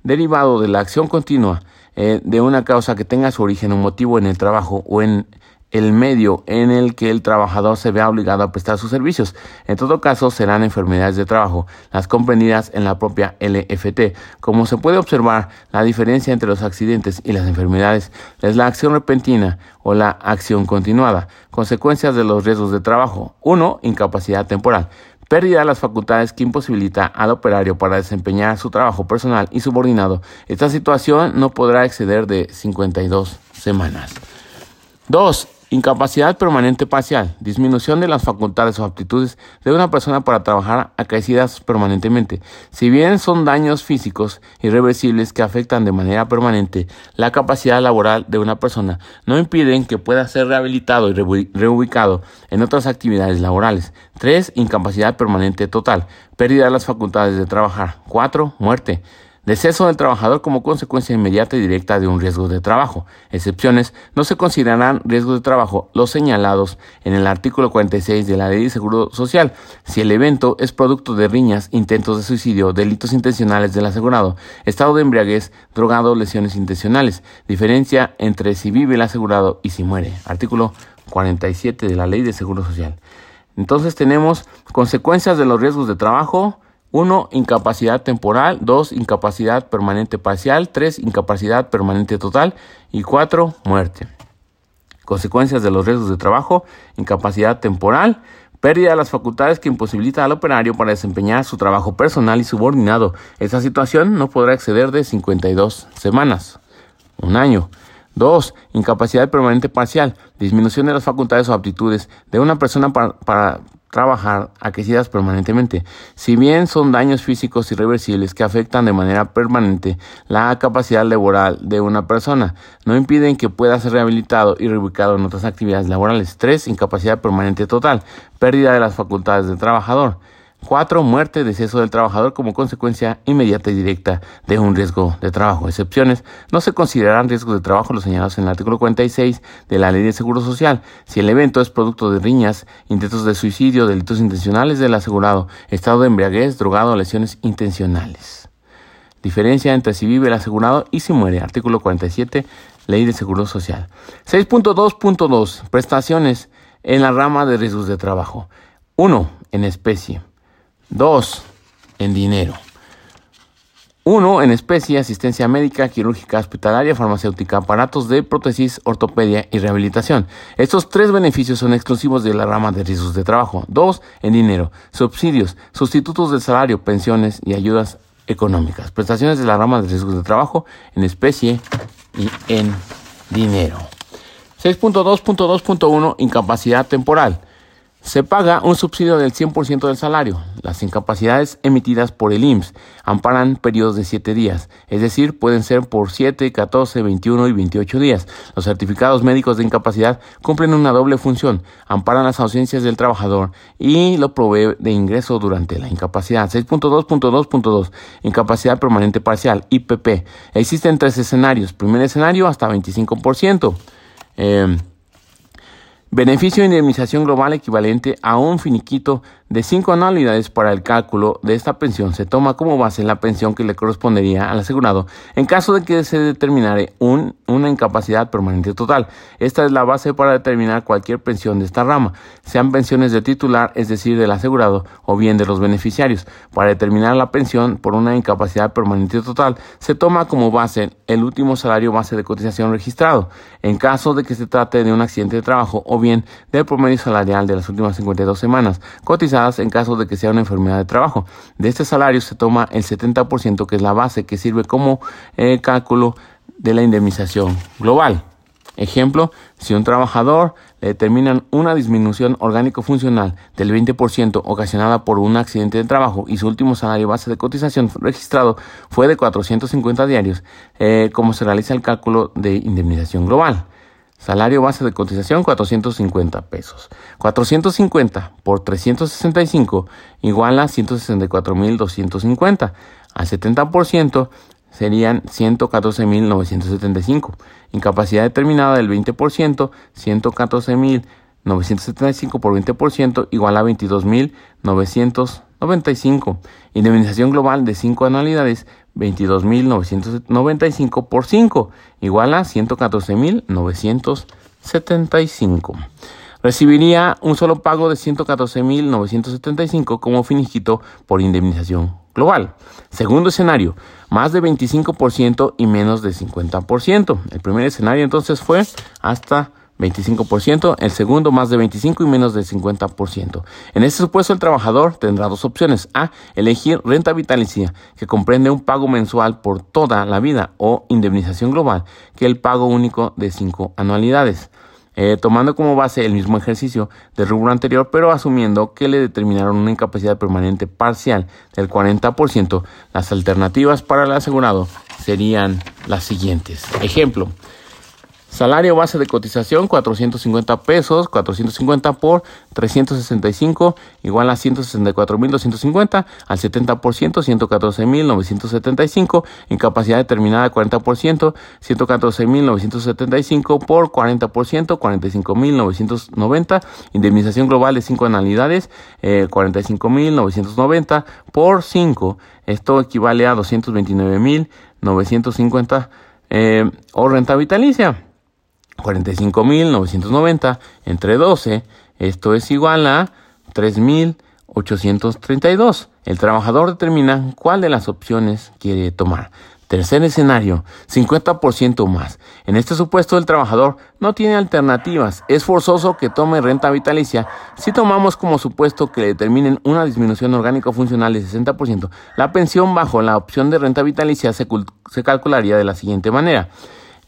derivado de la acción continua eh, de una causa que tenga su origen o motivo en el trabajo o en el medio en el que el trabajador se vea obligado a prestar sus servicios. En todo caso, serán enfermedades de trabajo, las comprendidas en la propia LFT. Como se puede observar, la diferencia entre los accidentes y las enfermedades es la acción repentina o la acción continuada. Consecuencias de los riesgos de trabajo. 1. Incapacidad temporal. Pérdida de las facultades que imposibilita al operario para desempeñar su trabajo personal y subordinado. Esta situación no podrá exceder de 52 semanas. 2. Incapacidad permanente parcial, disminución de las facultades o aptitudes de una persona para trabajar acaecidas permanentemente. Si bien son daños físicos irreversibles que afectan de manera permanente la capacidad laboral de una persona, no impiden que pueda ser rehabilitado y reubicado en otras actividades laborales. 3. Incapacidad permanente total, pérdida de las facultades de trabajar. 4. Muerte. Deceso del trabajador como consecuencia inmediata y directa de un riesgo de trabajo. Excepciones, no se considerarán riesgos de trabajo los señalados en el artículo 46 de la Ley de Seguro Social si el evento es producto de riñas, intentos de suicidio, delitos intencionales del asegurado, estado de embriaguez, drogado, lesiones intencionales. Diferencia entre si vive el asegurado y si muere. Artículo 47 de la Ley de Seguro Social. Entonces tenemos consecuencias de los riesgos de trabajo, 1. Incapacidad temporal. 2. Incapacidad permanente parcial. 3. Incapacidad permanente total. Y 4. Muerte. Consecuencias de los riesgos de trabajo. Incapacidad temporal. Pérdida de las facultades que imposibilita al operario para desempeñar su trabajo personal y subordinado. Esta situación no podrá exceder de 52 semanas. Un año. 2. Incapacidad permanente parcial. Disminución de las facultades o aptitudes de una persona para, para trabajar aquecidas permanentemente. Si bien son daños físicos irreversibles que afectan de manera permanente la capacidad laboral de una persona, no impiden que pueda ser rehabilitado y reubicado en otras actividades laborales. 3. Incapacidad permanente total, pérdida de las facultades del trabajador. 4. Muerte, deceso del trabajador como consecuencia inmediata y directa de un riesgo de trabajo. Excepciones. No se considerarán riesgos de trabajo los señalados en el artículo 46 de la Ley de Seguro Social si el evento es producto de riñas, intentos de suicidio, delitos intencionales del asegurado, estado de embriaguez, drogado lesiones intencionales. Diferencia entre si vive el asegurado y si muere. Artículo 47, Ley de Seguro Social. 6.2.2. Prestaciones en la rama de riesgos de trabajo. 1. En especie. Dos, en dinero. Uno, en especie, asistencia médica, quirúrgica, hospitalaria, farmacéutica, aparatos de prótesis, ortopedia y rehabilitación. Estos tres beneficios son exclusivos de la rama de riesgos de trabajo. Dos, en dinero, subsidios, sustitutos de salario, pensiones y ayudas económicas. Prestaciones de la rama de riesgos de trabajo en especie y en dinero. 6.2.2.1 Incapacidad temporal. Se paga un subsidio del 100% del salario. Las incapacidades emitidas por el IMSS amparan periodos de 7 días, es decir, pueden ser por 7, 14, 21 y 28 días. Los certificados médicos de incapacidad cumplen una doble función, amparan las ausencias del trabajador y lo provee de ingreso durante la incapacidad. 6.2.2.2 Incapacidad permanente parcial, IPP. Existen tres escenarios. Primer escenario hasta 25%. Eh, Beneficio de indemnización global equivalente a un finiquito de cinco anualidades para el cálculo de esta pensión se toma como base la pensión que le correspondería al asegurado en caso de que se determinare un, una incapacidad permanente total. Esta es la base para determinar cualquier pensión de esta rama, sean pensiones de titular, es decir, del asegurado, o bien de los beneficiarios. Para determinar la pensión por una incapacidad permanente total, se toma como base el último salario base de cotización registrado, en caso de que se trate de un accidente de trabajo o bien del promedio salarial de las últimas 52 semanas, cotizadas en caso de que sea una enfermedad de trabajo. De este salario se toma el 70% que es la base que sirve como eh, cálculo de la indemnización global. Ejemplo, si un trabajador le determinan una disminución orgánico-funcional del 20% ocasionada por un accidente de trabajo y su último salario base de cotización registrado fue de 450 diarios, eh, como se realiza el cálculo de indemnización global. Salario base de cotización 450 pesos. 450 por 365 igual a 164.250. Al 70% serían 114.975. Incapacidad determinada del 20%, 114.975 por 20% igual a 22.900 95. Indemnización global de 5 anualidades, 22.995 por 5, igual a 114.975. Recibiría un solo pago de 114.975 como finiquito por indemnización global. Segundo escenario, más de 25% y menos de 50%. El primer escenario entonces fue hasta 25%, el segundo más de 25 y menos de 50%. En este supuesto el trabajador tendrá dos opciones. A, elegir renta vitalicia, que comprende un pago mensual por toda la vida o indemnización global, que el pago único de cinco anualidades. Eh, tomando como base el mismo ejercicio del rubro anterior, pero asumiendo que le determinaron una incapacidad permanente parcial del 40%, las alternativas para el asegurado serían las siguientes. Ejemplo, Salario base de cotización 450 pesos, 450 por 365 igual a 164.250 al 70% 114.975, incapacidad determinada 40%, 114.975 por 40%, 45.990, indemnización global de 5 anualidades, eh, 45.990 por 5, esto equivale a 229.950 eh, o renta vitalicia. 45.990 entre 12, esto es igual a 3.832. El trabajador determina cuál de las opciones quiere tomar. Tercer escenario, 50% más. En este supuesto el trabajador no tiene alternativas. Es forzoso que tome renta vitalicia. Si tomamos como supuesto que le determinen una disminución orgánica funcional de 60%, la pensión bajo la opción de renta vitalicia se, se calcularía de la siguiente manera.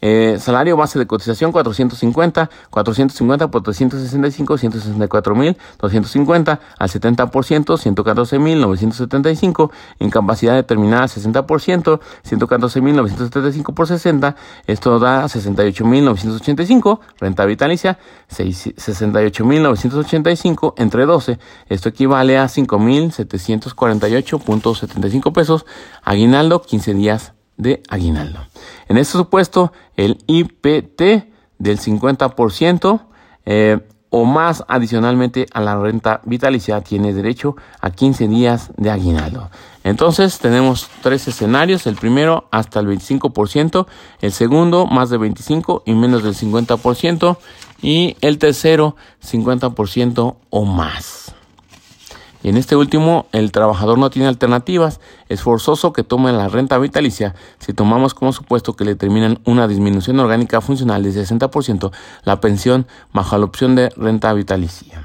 Eh, salario base de cotización 450, 450 por 365, 164 mil, 250 al 70%, 114 mil 975, incapacidad determinada 60%, 114 mil 975 por 60, esto da 68 mil 985, renta vitalicia 68 mil 985 entre 12, esto equivale a 5 mil 748.75 pesos, aguinaldo 15 días de aguinaldo. En este supuesto, el IPT del 50% eh, o más adicionalmente a la renta vitalicia tiene derecho a 15 días de aguinaldo. Entonces tenemos tres escenarios, el primero hasta el 25%, el segundo más de 25 y menos del 50% y el tercero 50% o más. Y en este último, el trabajador no tiene alternativas. Es forzoso que tome la renta vitalicia si tomamos como supuesto que le determinan una disminución orgánica funcional de 60% la pensión bajo la opción de renta vitalicia.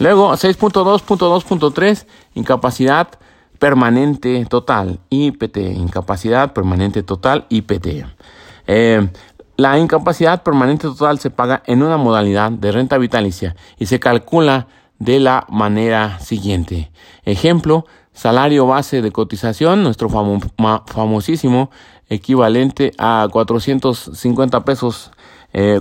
Luego, 6.2.2.3, incapacidad permanente total, IPT, incapacidad permanente total, IPT. Eh, la incapacidad permanente total se paga en una modalidad de renta vitalicia y se calcula de la manera siguiente. Ejemplo, salario base de cotización, nuestro famosísimo equivalente a 450 pesos.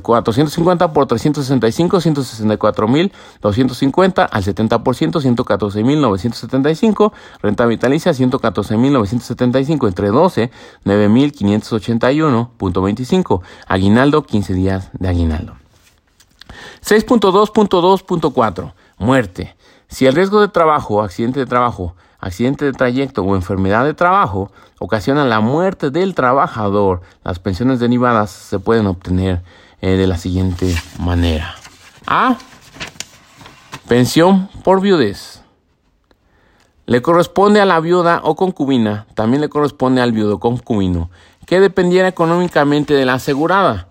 450 eh, por 365, 164 mil 250 al 70%, 114 mil 975, renta vitalicia 114 mil 975 entre 12, 9 mil 581.25, aguinaldo 15 días de aguinaldo. 6.2.2.4 Muerte. Si el riesgo de trabajo, accidente de trabajo, accidente de trayecto o enfermedad de trabajo ocasiona la muerte del trabajador, las pensiones derivadas se pueden obtener eh, de la siguiente manera. A. Pensión por viudez. Le corresponde a la viuda o concubina, también le corresponde al viudo concubino, que dependiera económicamente de la asegurada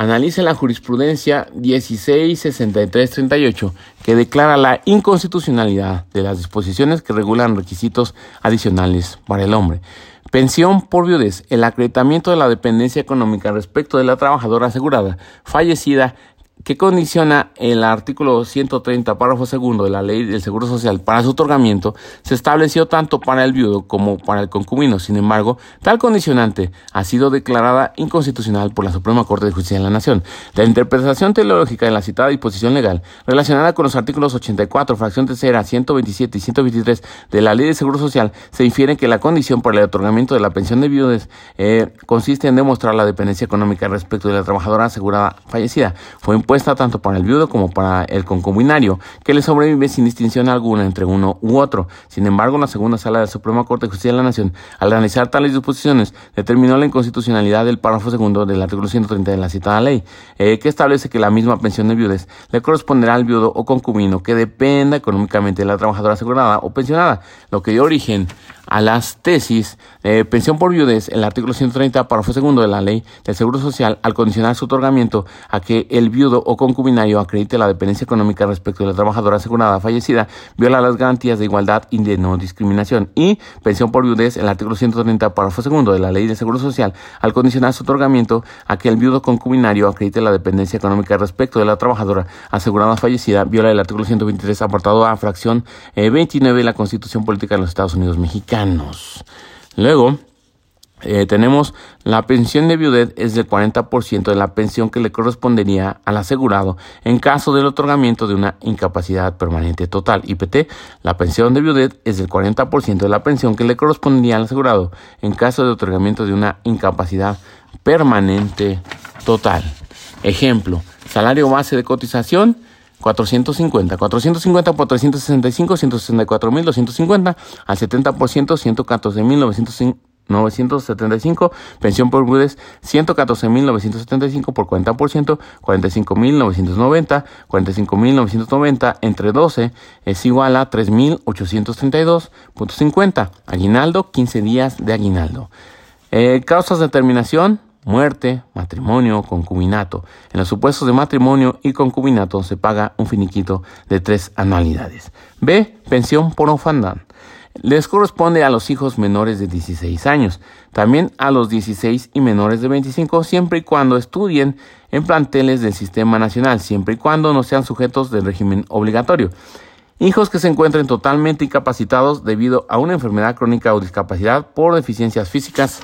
Analice la jurisprudencia 166338 que declara la inconstitucionalidad de las disposiciones que regulan requisitos adicionales para el hombre. Pensión por viudez, el acreditamiento de la dependencia económica respecto de la trabajadora asegurada fallecida que condiciona el artículo 130, párrafo segundo de la ley del Seguro Social para su otorgamiento, se estableció tanto para el viudo como para el concubino. Sin embargo, tal condicionante ha sido declarada inconstitucional por la Suprema Corte de Justicia de la Nación. La interpretación teológica de la citada disposición legal, relacionada con los artículos 84, fracción tercera, 127 y 123 de la ley del Seguro Social, se infiere que la condición para el otorgamiento de la pensión de viudes eh, consiste en demostrar la dependencia económica respecto de la trabajadora asegurada fallecida. Fue impuesta tanto para el viudo como para el concubinario, que le sobrevive sin distinción alguna entre uno u otro. Sin embargo, la segunda sala de la Suprema Corte de Justicia de la Nación, al analizar tales disposiciones, determinó la inconstitucionalidad del párrafo segundo del artículo 130 de la citada ley, eh, que establece que la misma pensión de viudez le corresponderá al viudo o concubino que dependa económicamente de la trabajadora asegurada o pensionada, lo que dio origen a las tesis de pensión por viudez, el artículo 130, párrafo segundo de la ley del Seguro Social, al condicionar su otorgamiento a que el viudo o concubinario acredite la dependencia económica respecto de la trabajadora asegurada fallecida, viola las garantías de igualdad y de no discriminación. Y pensión por viudez, el artículo 130, párrafo segundo de la ley del Seguro Social, al condicionar su otorgamiento a que el viudo concubinario acredite la dependencia económica respecto de la trabajadora asegurada fallecida, viola el artículo 123, apartado A, fracción 29 eh, de la Constitución Política de los Estados Unidos Mexicanos. Luego, eh, tenemos la pensión de viudez es del 40% de la pensión que le correspondería al asegurado en caso del otorgamiento de una incapacidad permanente total. IPT, la pensión de viudez es del 40% de la pensión que le correspondería al asegurado en caso de otorgamiento de una incapacidad permanente total. Ejemplo, salario base de cotización 450. 450 por 365, 164 mil 250. Al 70%, 114 mil 975. Pensión por viudez, 114 mil 975 por 40%, 45 mil 990. 45 mil 990 entre 12 es igual a 3 mil 832.50. Aguinaldo, 15 días de aguinaldo. Eh, causas de terminación, muerte, matrimonio, concubinato. En los supuestos de matrimonio y concubinato se paga un finiquito de tres anualidades. B. Pensión por orfandad. Les corresponde a los hijos menores de 16 años, también a los 16 y menores de 25, siempre y cuando estudien en planteles del Sistema Nacional, siempre y cuando no sean sujetos del régimen obligatorio. Hijos que se encuentren totalmente incapacitados debido a una enfermedad crónica o discapacidad por deficiencias físicas,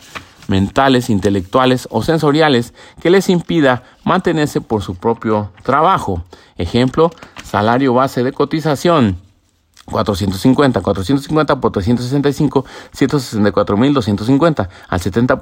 mentales, intelectuales o sensoriales que les impida mantenerse por su propio trabajo. Ejemplo, salario base de cotización 450, 450 por 365, 164.250, al 70%,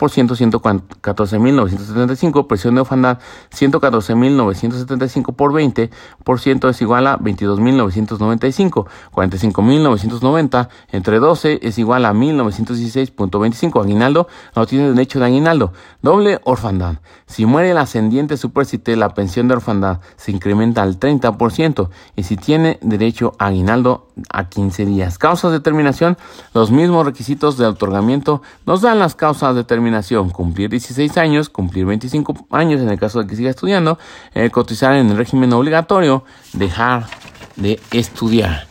114.975, presión de orfandad, 114.975 por 20%, es igual a 22.995, 45.990, entre 12 es igual a 1.916.25, aguinaldo, no tiene derecho de aguinaldo, doble orfandad, si muere el ascendiente supercité, la pensión de orfandad se incrementa al 30%, y si tiene derecho a aguinaldo, a 15 días. Causas de terminación, los mismos requisitos de otorgamiento nos dan las causas de terminación, cumplir 16 años, cumplir 25 años en el caso de que siga estudiando, eh, cotizar en el régimen obligatorio, dejar de estudiar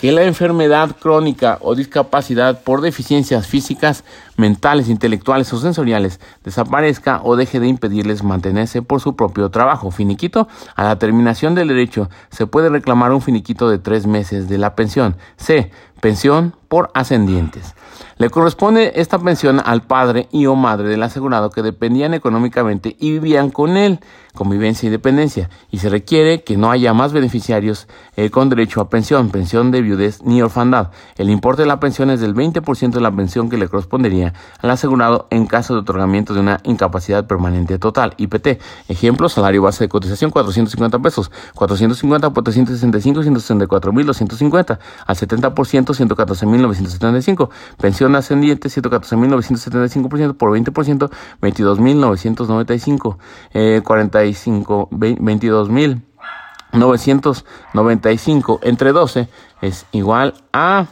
que la enfermedad crónica o discapacidad por deficiencias físicas, mentales, intelectuales o sensoriales desaparezca o deje de impedirles mantenerse por su propio trabajo. Finiquito. A la terminación del derecho se puede reclamar un finiquito de tres meses de la pensión. C. Pensión por ascendientes. Le corresponde esta pensión al padre y o madre del asegurado que dependían económicamente y vivían con él, convivencia y dependencia, y se requiere que no haya más beneficiarios eh, con derecho a pensión, pensión de viudez ni orfandad. El importe de la pensión es del 20% de la pensión que le correspondería al asegurado en caso de otorgamiento de una incapacidad permanente total, IPT. Ejemplo, salario base de cotización 450 pesos, 450 por 365, 164 mil 250, al 70% 114 mil 975, pensión ascendiente 114.975% por 20%, 22.995, eh, 45, 22.995 entre 12 es igual a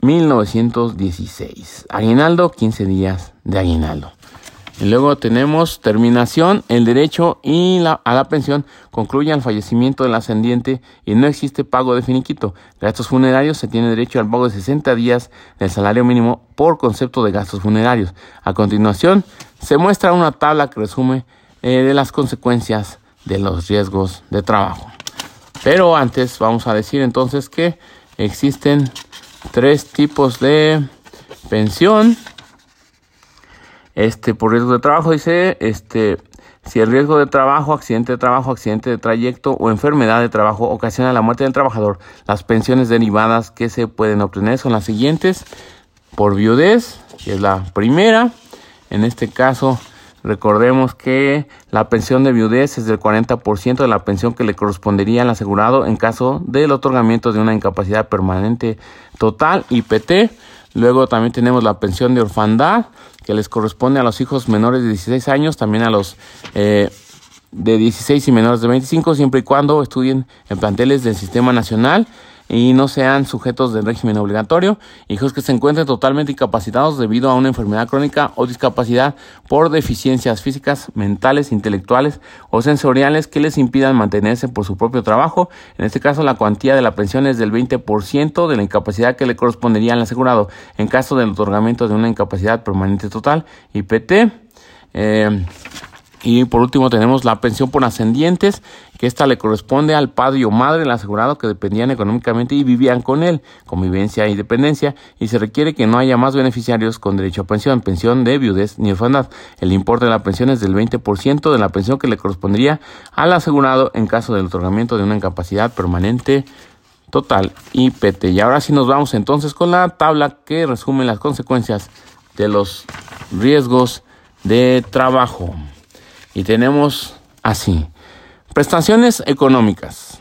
1916. Aguinaldo, 15 días de aguinaldo. Y luego tenemos terminación, el derecho y la, a la pensión concluye al fallecimiento del ascendiente y no existe pago de finiquito. Gastos funerarios se tiene derecho al pago de 60 días del salario mínimo por concepto de gastos funerarios. A continuación, se muestra una tabla que resume eh, de las consecuencias de los riesgos de trabajo. Pero antes vamos a decir entonces que existen tres tipos de pensión este, por riesgo de trabajo dice, este, si el riesgo de trabajo, accidente de trabajo, accidente de trayecto o enfermedad de trabajo ocasiona la muerte del trabajador, las pensiones derivadas que se pueden obtener son las siguientes. Por viudez, que es la primera. En este caso, Recordemos que la pensión de viudez es del 40% de la pensión que le correspondería al asegurado en caso del otorgamiento de una incapacidad permanente total, IPT. Luego también tenemos la pensión de orfandad que les corresponde a los hijos menores de 16 años, también a los eh, de 16 y menores de 25, siempre y cuando estudien en planteles del Sistema Nacional y no sean sujetos del régimen obligatorio, hijos que se encuentren totalmente incapacitados debido a una enfermedad crónica o discapacidad por deficiencias físicas, mentales, intelectuales o sensoriales que les impidan mantenerse por su propio trabajo. En este caso, la cuantía de la pensión es del 20% de la incapacidad que le correspondería al asegurado en caso del otorgamiento de una incapacidad permanente total, IPT. Eh, y por último tenemos la pensión por ascendientes, que esta le corresponde al padre o madre del asegurado que dependían económicamente y vivían con él, convivencia y dependencia, y se requiere que no haya más beneficiarios con derecho a pensión, pensión de viudez ni orfandad. El importe de la pensión es del 20% de la pensión que le correspondería al asegurado en caso del otorgamiento de una incapacidad permanente total IPT. Y ahora sí nos vamos entonces con la tabla que resume las consecuencias de los riesgos de trabajo. Y tenemos así, prestaciones económicas.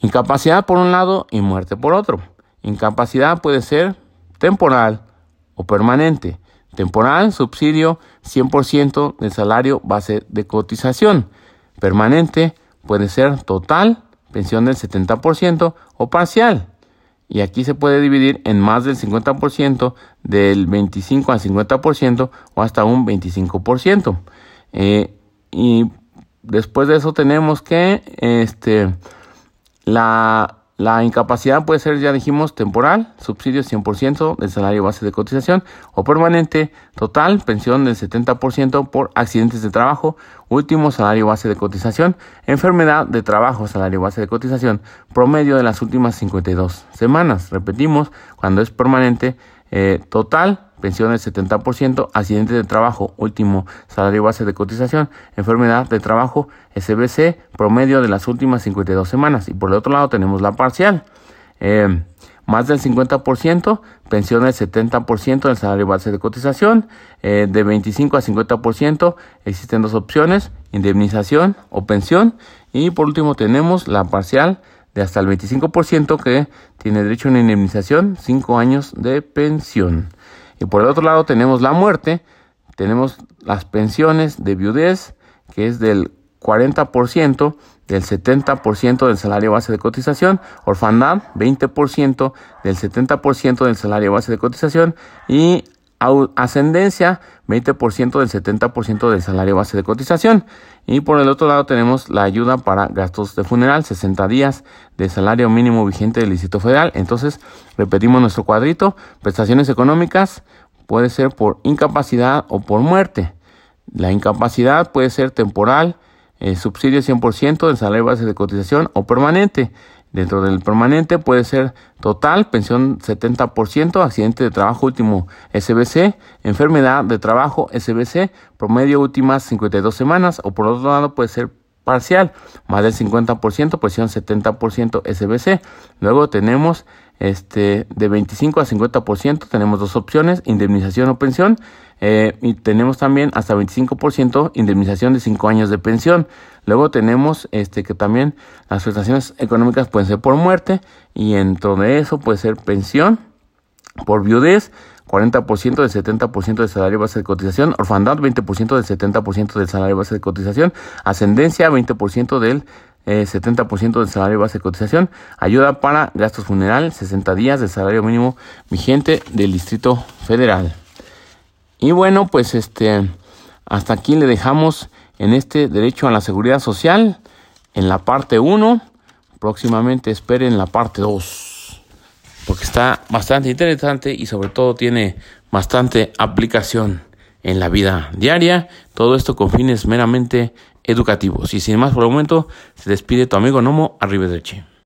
Incapacidad por un lado y muerte por otro. Incapacidad puede ser temporal o permanente. Temporal, subsidio 100% del salario base de cotización. Permanente puede ser total, pensión del 70% o parcial. Y aquí se puede dividir en más del 50%, del 25 al 50% o hasta un 25%. Eh, y después de eso tenemos que este, la, la incapacidad puede ser, ya dijimos, temporal, subsidio 100% del salario base de cotización o permanente, total, pensión del 70% por accidentes de trabajo, último salario base de cotización, enfermedad de trabajo, salario base de cotización, promedio de las últimas 52 semanas. Repetimos, cuando es permanente, eh, total, pensión del 70%, accidente de trabajo, último salario base de cotización, enfermedad de trabajo, SBC, promedio de las últimas 52 semanas. Y por el otro lado tenemos la parcial. Eh, más del 50%, pensión del 70% del salario base de cotización, eh, de 25 a 50% existen dos opciones, indemnización o pensión, y por último tenemos la parcial de hasta el 25% que tiene derecho a una indemnización, 5 años de pensión. Y por el otro lado tenemos la muerte, tenemos las pensiones de viudez, que es del 40%, del 70% del salario base de cotización, orfandad 20% del 70% del salario base de cotización y ascendencia 20% del 70% del salario base de cotización. Y por el otro lado tenemos la ayuda para gastos de funeral, 60 días de salario mínimo vigente del Distrito Federal. Entonces, repetimos nuestro cuadrito, prestaciones económicas puede ser por incapacidad o por muerte. La incapacidad puede ser temporal, eh, subsidio 100% del salario base de cotización o permanente. Dentro del permanente puede ser total, pensión 70%, accidente de trabajo último SBC, enfermedad de trabajo SBC, promedio últimas 52 semanas, o por otro lado puede ser parcial, más del 50%, pensión 70% SBC. Luego tenemos este de 25 a 50%, tenemos dos opciones, indemnización o pensión. Eh, y tenemos también hasta 25% indemnización de 5 años de pensión. Luego tenemos este que también las prestaciones económicas pueden ser por muerte y dentro de eso puede ser pensión por viudez, 40% del 70% del salario base de cotización, orfandad 20% del 70% del salario base de cotización, ascendencia 20% del 70% eh, del salario base de cotización, ayuda para gastos funeral 60 días del salario mínimo vigente del Distrito Federal. Y bueno, pues este hasta aquí le dejamos en este derecho a la seguridad social en la parte 1. Próximamente esperen la parte 2. Porque está bastante interesante y sobre todo tiene bastante aplicación en la vida diaria. Todo esto con fines meramente educativos. Y sin más por el momento, se despide tu amigo Nomo Arrivederci.